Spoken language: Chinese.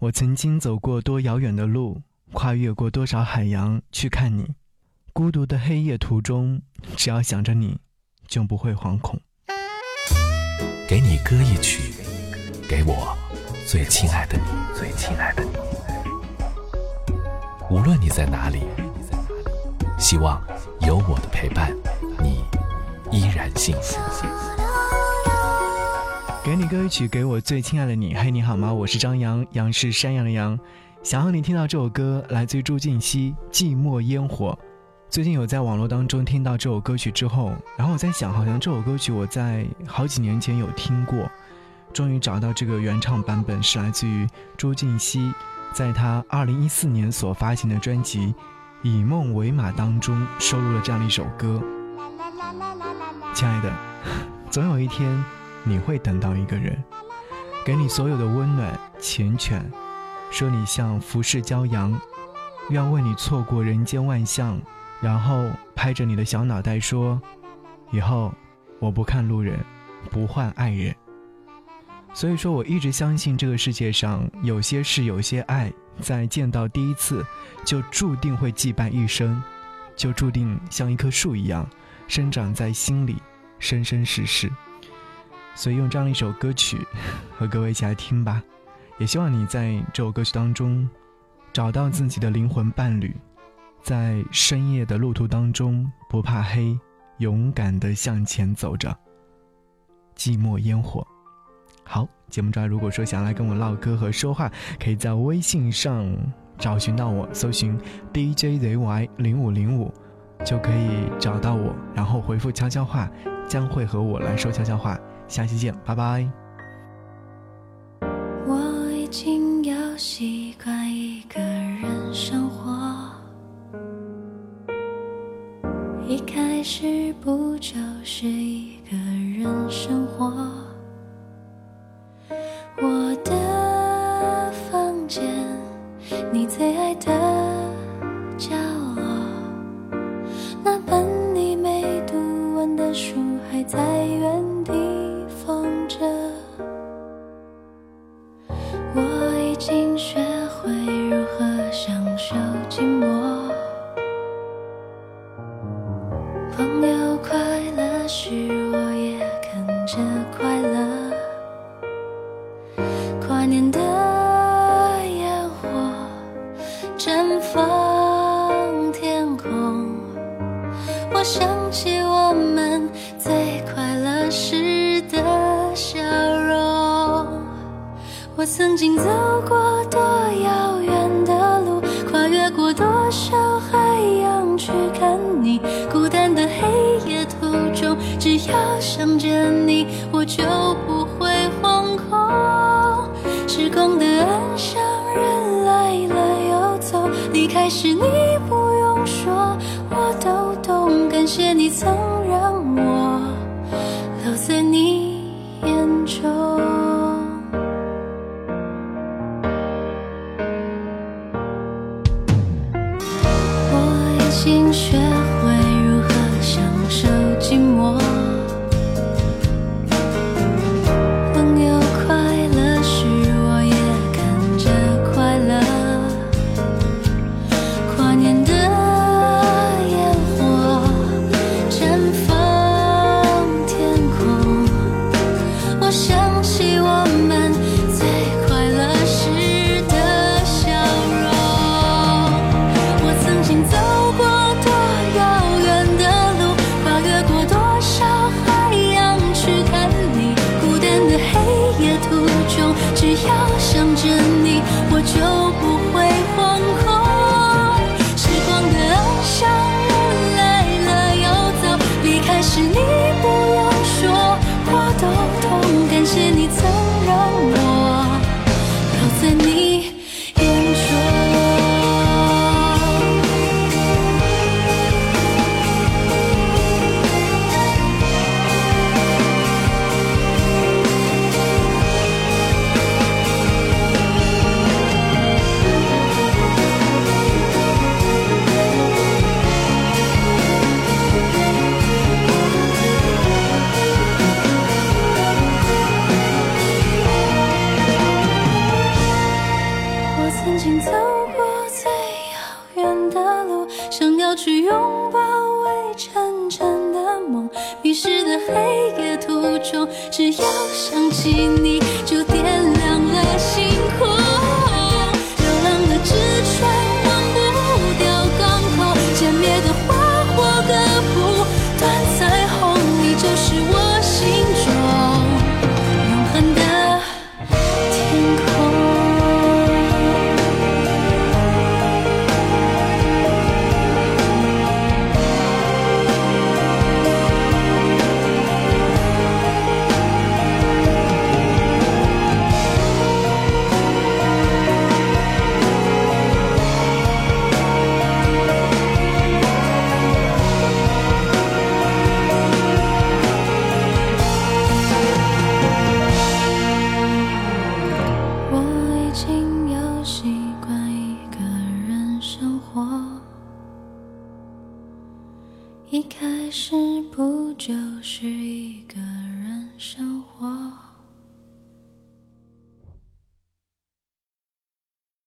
我曾经走过多遥远的路，跨越过多少海洋去看你。孤独的黑夜途中，只要想着你，就不会惶恐。给你歌一曲，给我最亲爱的你，最亲爱的你。无论你在哪里，希望有我的陪伴，你依然幸福。给你歌曲，给我最亲爱的你。嘿，你好吗？我是张扬，杨是山羊的羊。想要你听到这首歌，来自于朱婧汐《寂寞烟火》。最近有在网络当中听到这首歌曲之后，然后我在想，好像这首歌曲我在好几年前有听过，终于找到这个原唱版本，是来自于朱婧汐，在她二零一四年所发行的专辑《以梦为马》当中收录了这样的一首歌。亲爱的，总有一天。你会等到一个人，给你所有的温暖缱绻，说你像浮世骄阳，愿为你错过人间万象，然后拍着你的小脑袋说，以后我不看路人，不换爱人。所以说，我一直相信这个世界上有些事，有些爱，在见到第一次，就注定会羁绊一生，就注定像一棵树一样，生长在心里，生生世世。所以用这样一首歌曲 和各位一起来听吧，也希望你在这首歌曲当中找到自己的灵魂伴侣，在深夜的路途当中不怕黑，勇敢的向前走着。寂寞烟火，好，节目中如果说想来跟我唠嗑和说话，可以在微信上找寻到我，搜寻 DJZY 零五零五就可以找到我，然后回复悄悄话，将会和我来说悄悄话。下期见，拜拜。我已经要习惯一个人生活，一开始不就是一个人生活？我的房间，你最爱的角落，那本寂寞。朋友快乐时，我也跟着快乐。跨年的烟火绽放天空，我想起我们最快乐时的笑容。我曾经走过多遥远。只要想着你，我就不会惶恐。时光的岸上，人来了又走，离开时你不用说。我都懂，感谢你曾让我留在你眼中。我已经学会寂寞。黑夜途中只要想起你就一开始不就是一个人生活？